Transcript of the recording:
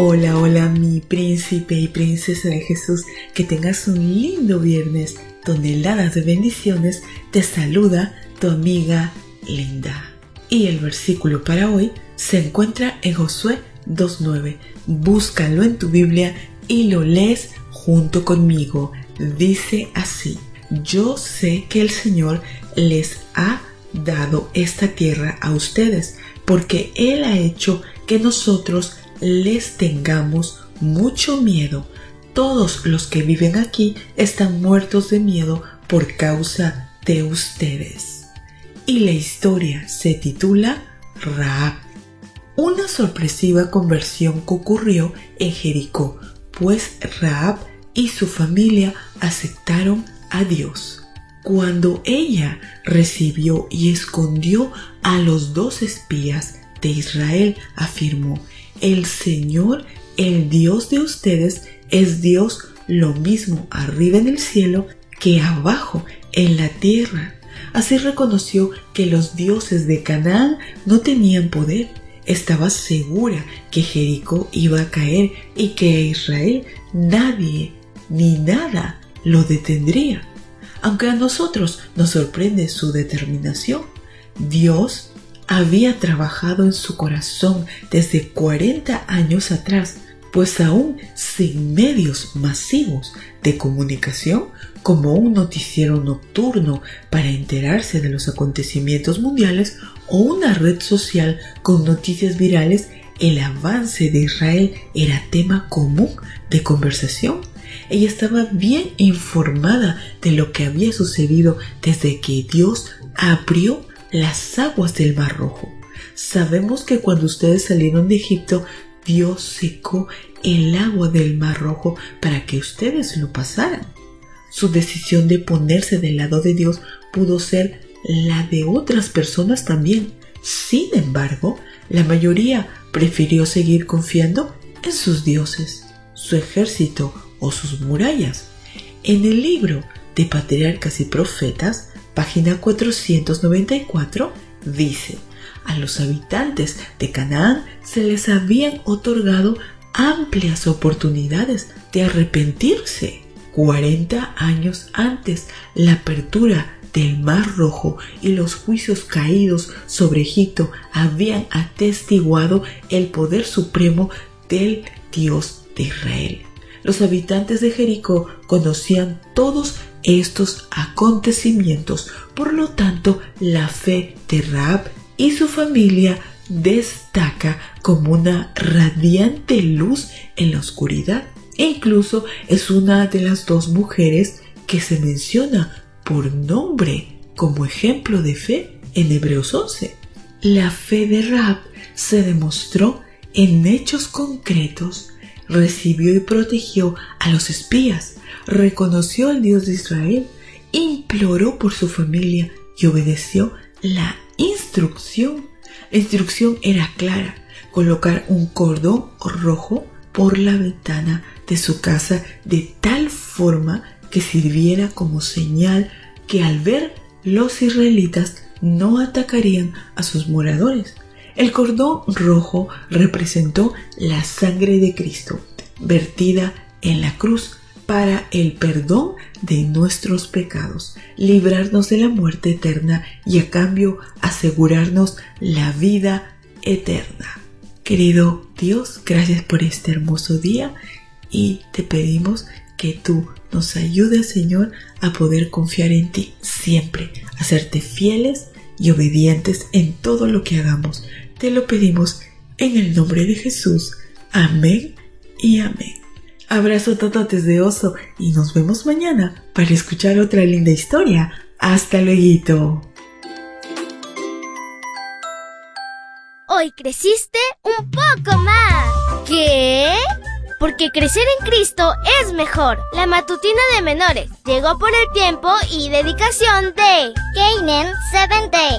Hola, hola mi príncipe y princesa de Jesús, que tengas un lindo viernes, toneladas de bendiciones, te saluda tu amiga Linda. Y el versículo para hoy se encuentra en Josué 2.9. Búscalo en tu Biblia y lo lees junto conmigo. Dice así, yo sé que el Señor les ha dado esta tierra a ustedes, porque Él ha hecho que nosotros les tengamos mucho miedo. Todos los que viven aquí están muertos de miedo por causa de ustedes. Y la historia se titula Raab. Una sorpresiva conversión ocurrió en Jericó, pues Raab y su familia aceptaron a Dios. Cuando ella recibió y escondió a los dos espías de Israel, afirmó, el Señor, el Dios de ustedes, es Dios lo mismo arriba en el cielo que abajo en la tierra. Así reconoció que los dioses de Canaán no tenían poder. Estaba segura que Jericó iba a caer y que a Israel nadie ni nada lo detendría. Aunque a nosotros nos sorprende su determinación, Dios había trabajado en su corazón desde 40 años atrás, pues aún sin medios masivos de comunicación como un noticiero nocturno para enterarse de los acontecimientos mundiales o una red social con noticias virales, el avance de Israel era tema común de conversación. Ella estaba bien informada de lo que había sucedido desde que Dios abrió las aguas del Mar Rojo. Sabemos que cuando ustedes salieron de Egipto, Dios secó el agua del Mar Rojo para que ustedes lo pasaran. Su decisión de ponerse del lado de Dios pudo ser la de otras personas también. Sin embargo, la mayoría prefirió seguir confiando en sus dioses, su ejército o sus murallas. En el libro de Patriarcas y Profetas página 494, dice, a los habitantes de Canaán se les habían otorgado amplias oportunidades de arrepentirse. 40 años antes, la apertura del Mar Rojo y los juicios caídos sobre Egipto habían atestiguado el poder supremo del Dios de Israel. Los habitantes de Jericó conocían todos estos acontecimientos. Por lo tanto, la fe de Raab y su familia destaca como una radiante luz en la oscuridad. E incluso es una de las dos mujeres que se menciona por nombre como ejemplo de fe en Hebreos 11. La fe de Raab se demostró en hechos concretos, recibió y protegió a los espías, reconoció al Dios de Israel, imploró por su familia y obedeció la instrucción. La instrucción era clara, colocar un cordón rojo por la ventana de su casa de tal forma que sirviera como señal que al ver los israelitas no atacarían a sus moradores. El cordón rojo representó la sangre de Cristo, vertida en la cruz para el perdón de nuestros pecados, librarnos de la muerte eterna y a cambio asegurarnos la vida eterna. Querido Dios, gracias por este hermoso día y te pedimos que tú nos ayudes, Señor, a poder confiar en ti siempre, a serte fieles y obedientes en todo lo que hagamos. Te lo pedimos en el nombre de Jesús. Amén y amén. Abrazo tototes de oso y nos vemos mañana para escuchar otra linda historia. Hasta luego. Hoy creciste un poco más. ¿Qué? porque crecer en Cristo es mejor. La matutina de menores llegó por el tiempo y dedicación de Canaan Seventh Day